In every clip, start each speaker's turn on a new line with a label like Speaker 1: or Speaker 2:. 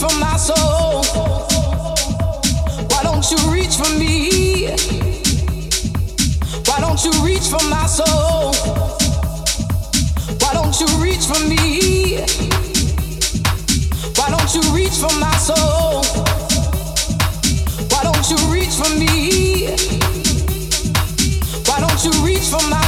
Speaker 1: For my soul? Why don't you reach for me? Why don't you reach for my soul? Why don't you reach for me? Why don't you reach for my soul? Why don't you reach for me? Why don't you reach for my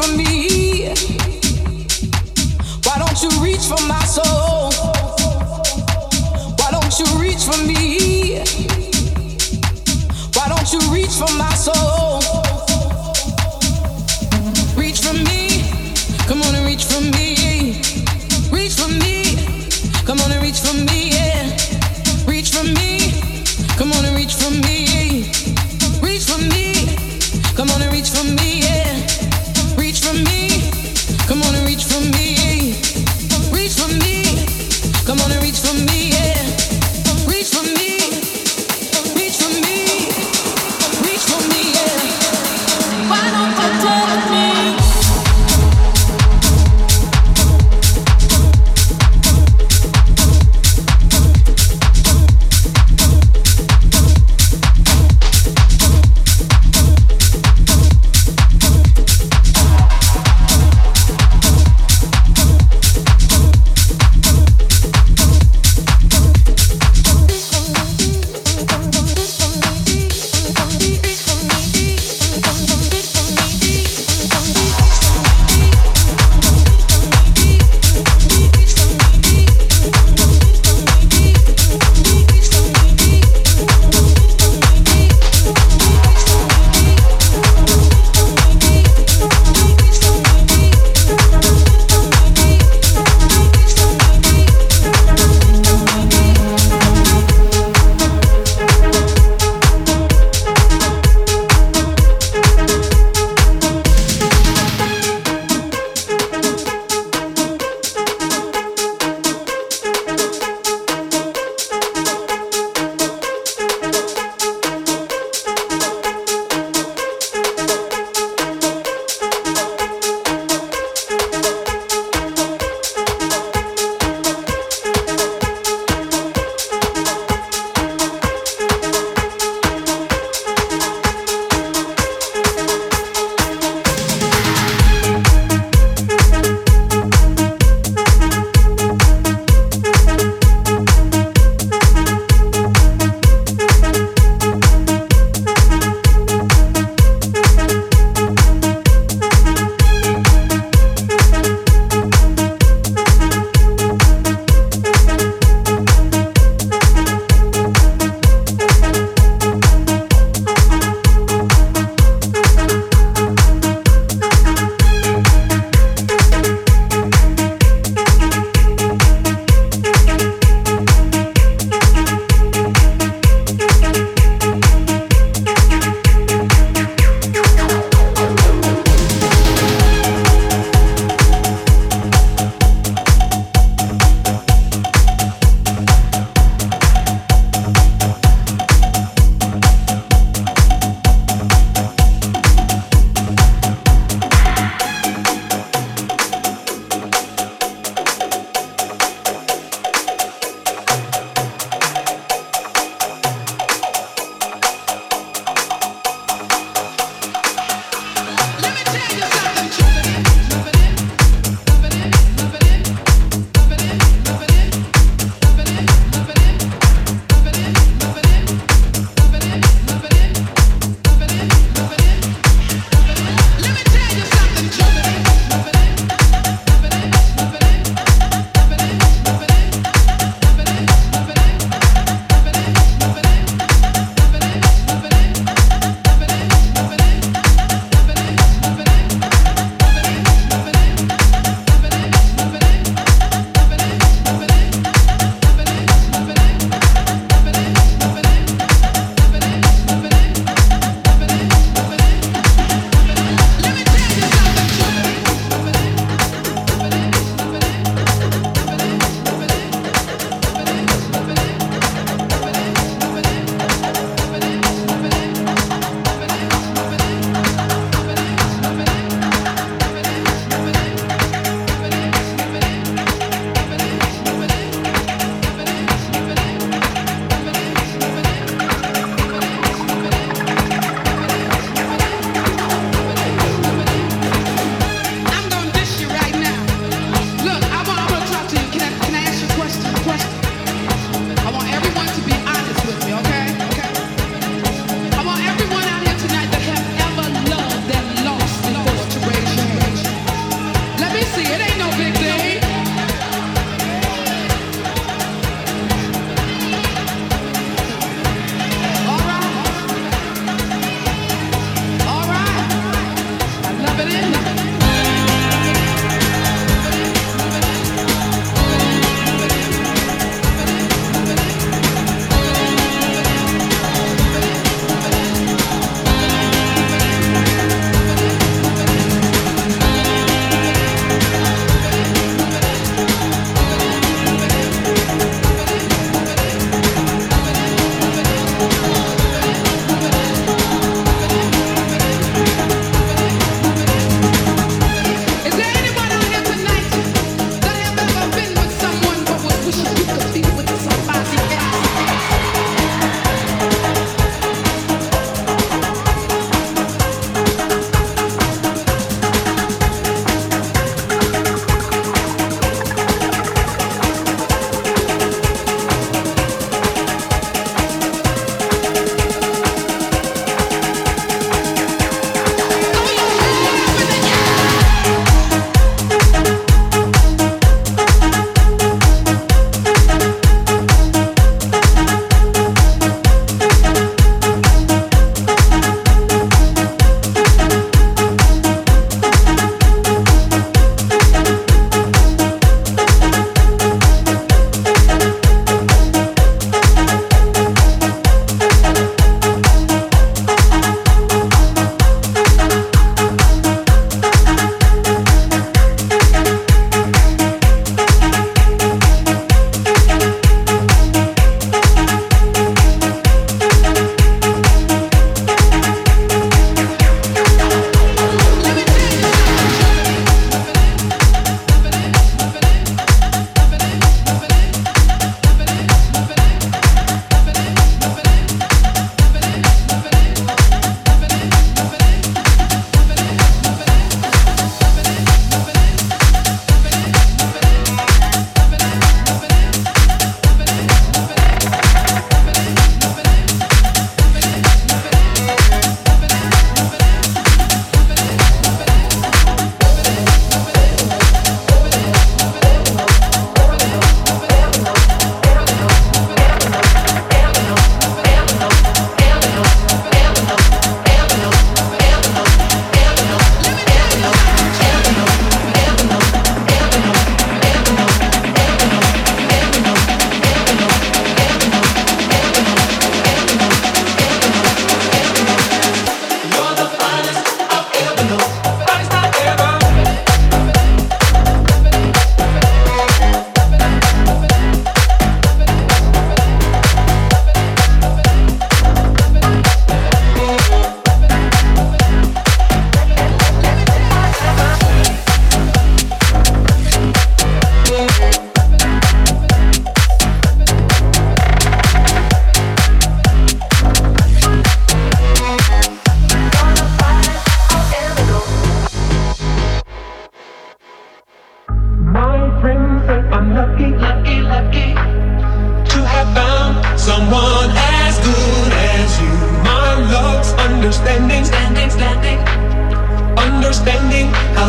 Speaker 1: Come on and reach for my soul? Why don't you reach for me, yeah. Reach for me.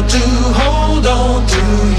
Speaker 1: to
Speaker 2: hold on to you.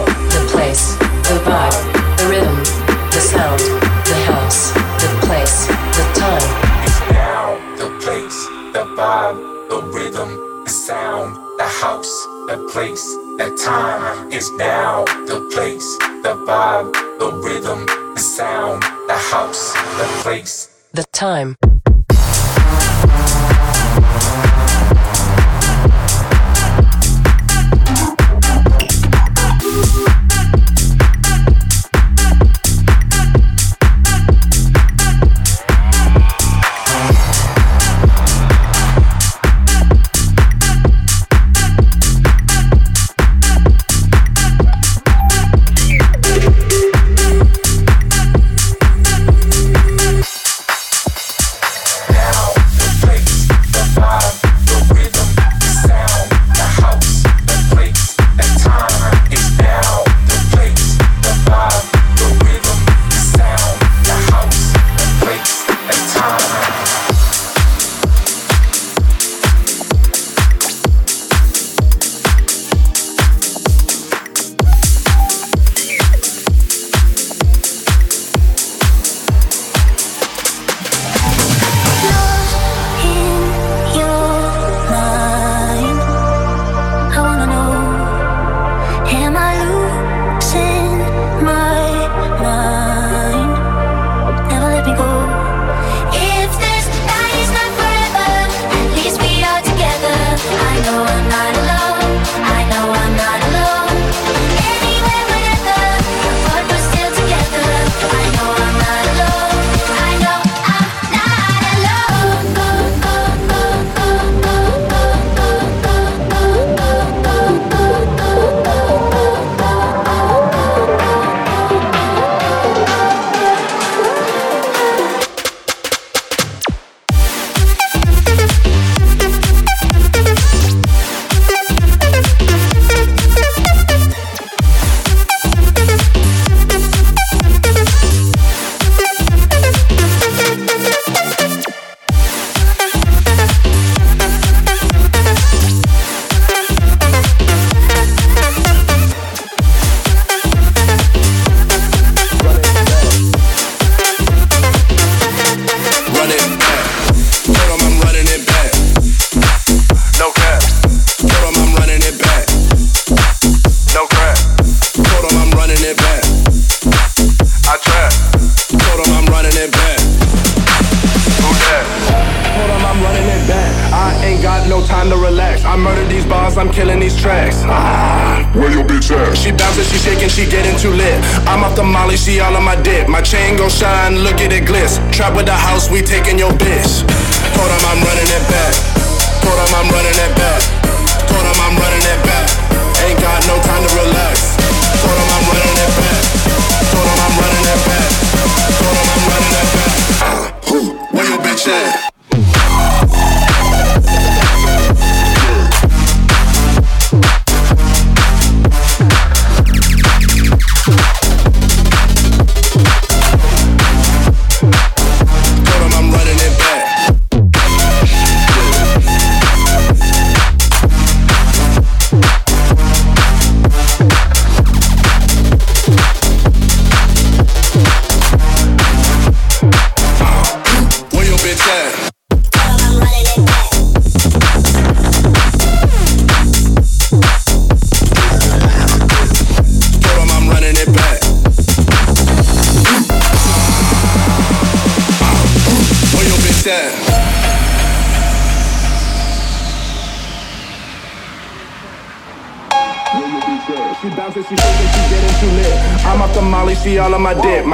Speaker 3: is now. The place, the vibe, the rhythm, the sound, the house, the place,
Speaker 2: the time.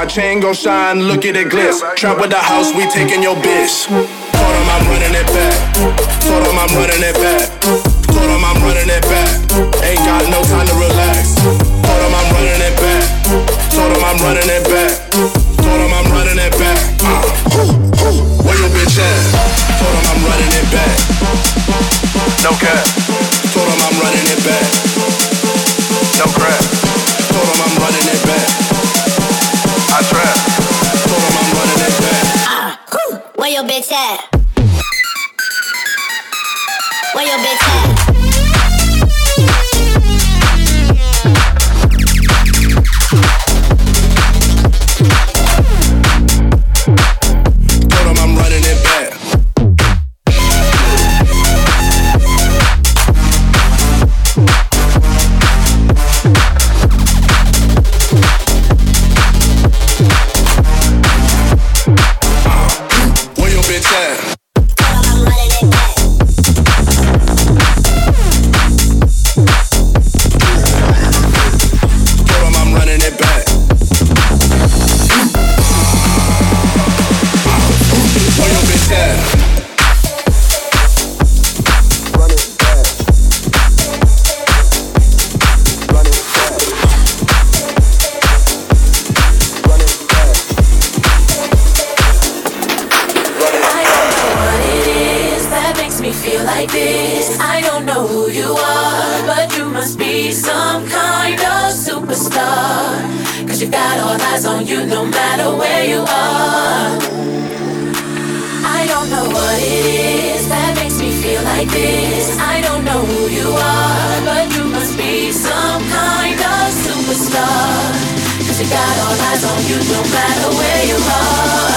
Speaker 4: chain gon' shine, look at it glitz. Trap with the house, we taking your bitch. Told him I'm running it back. Told him I'm running it back. Told him I'm running it back. Ain't got no time to relax. Told him I'm running it back. Told him I'm running it back. Told him I'm running it back. Uh, where your bitch at? Told him I'm running it back.
Speaker 5: No cap.
Speaker 4: Told him I'm running it back.
Speaker 6: No crap. Told him I'm running it back. It's that. like this. I don't know who you are, but you must be some kind of superstar. Cause you got all eyes on you no matter where you are.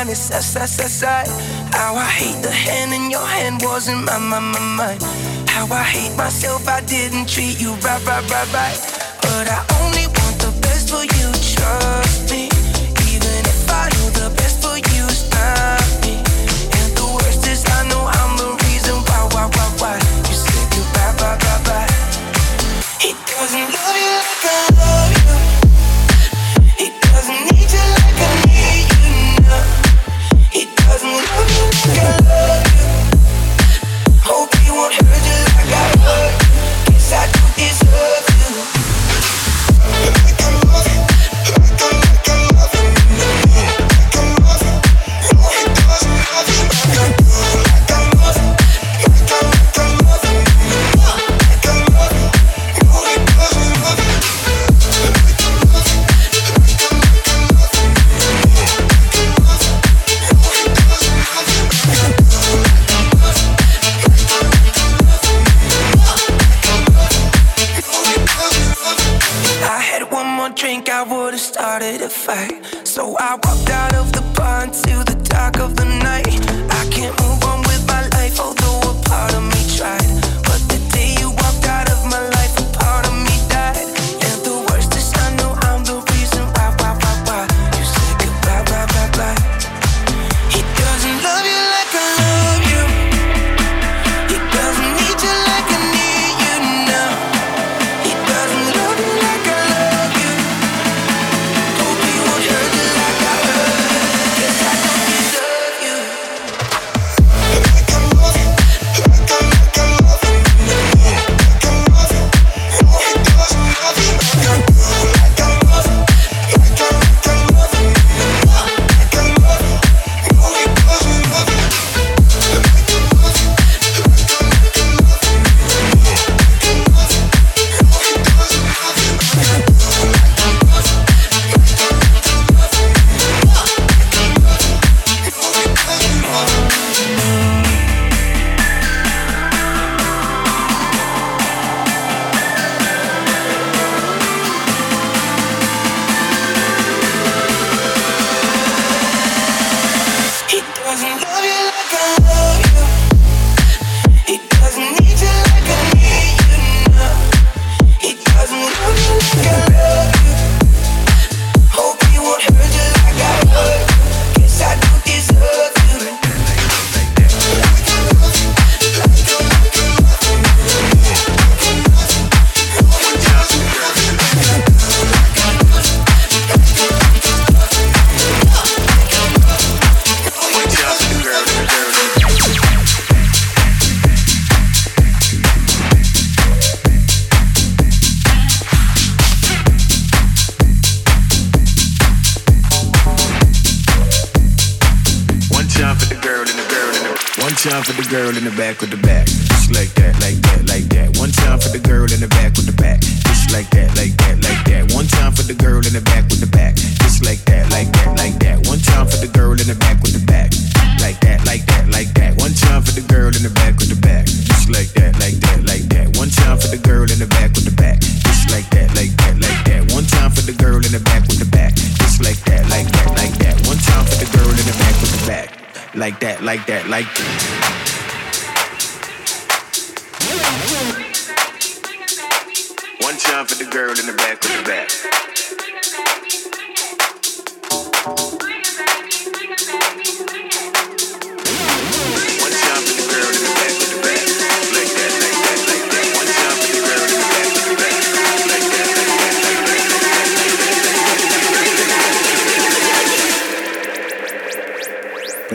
Speaker 6: mind is
Speaker 7: side. How I hate the hand in your hand wasn't my, my, my, mind. How I hate myself, I didn't treat you right, right, right, right. But I only want the best for you, trust me.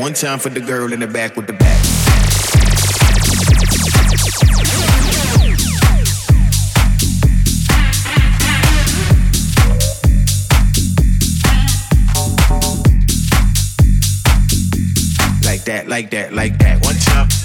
Speaker 8: One time for the girl in the back with the back. like that, like that, like that. One time.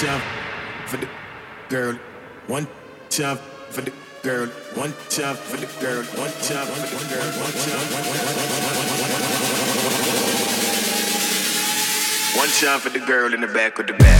Speaker 8: time for the girl, one time for the girl, one time for the girl, one time for the girl, one time, one time for the girl in the back
Speaker 9: of
Speaker 1: the back.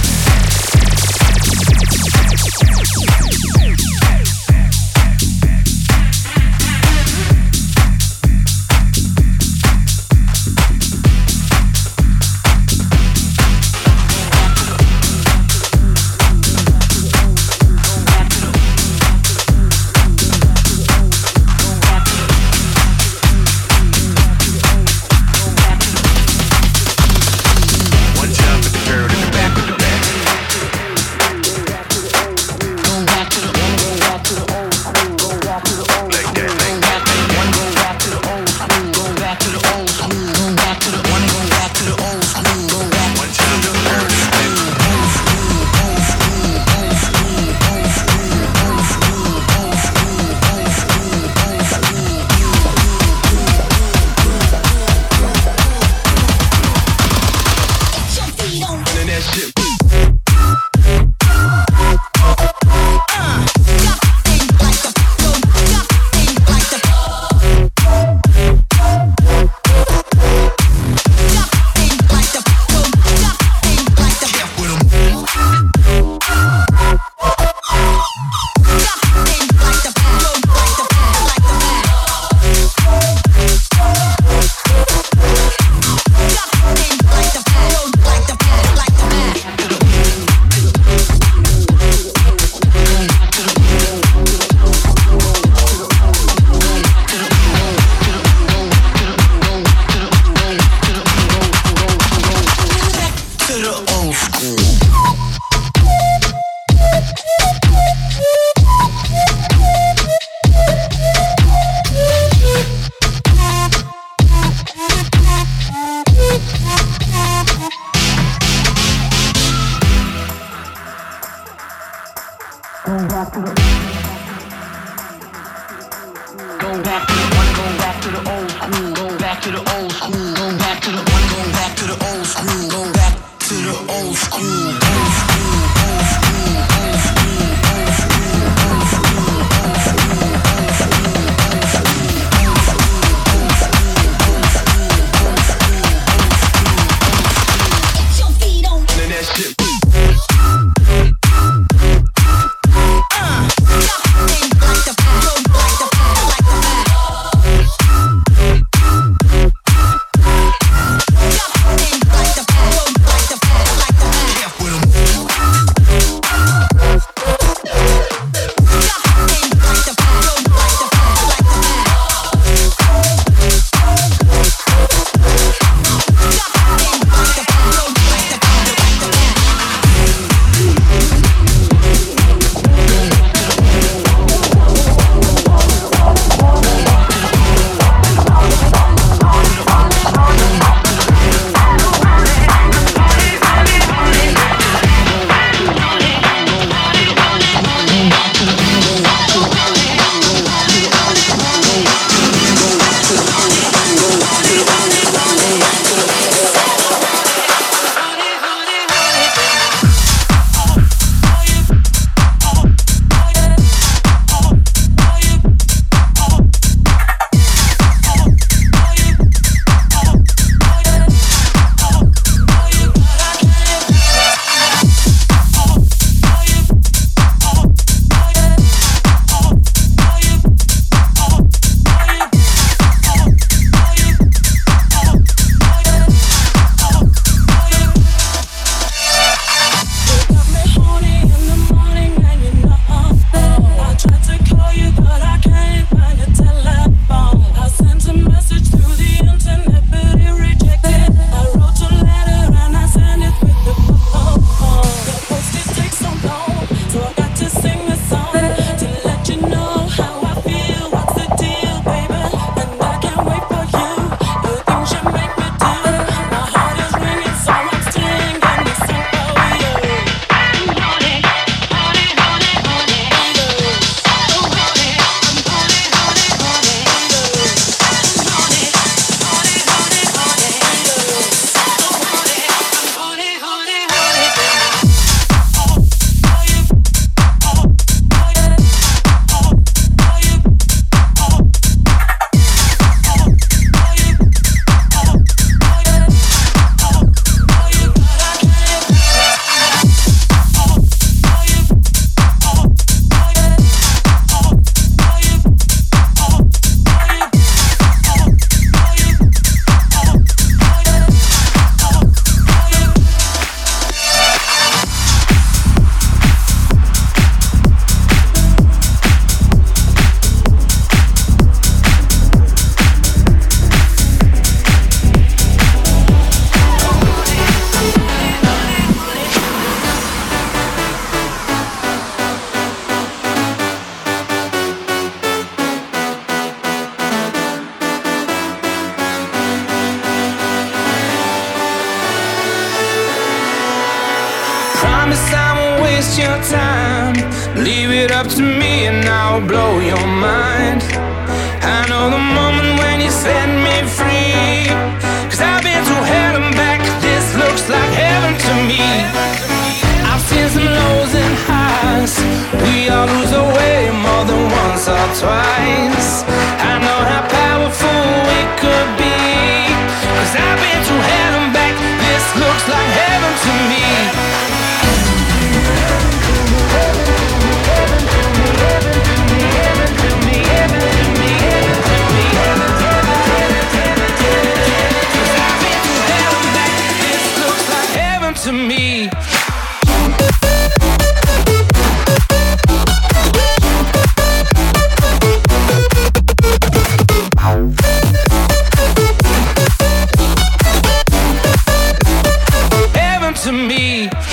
Speaker 1: to me.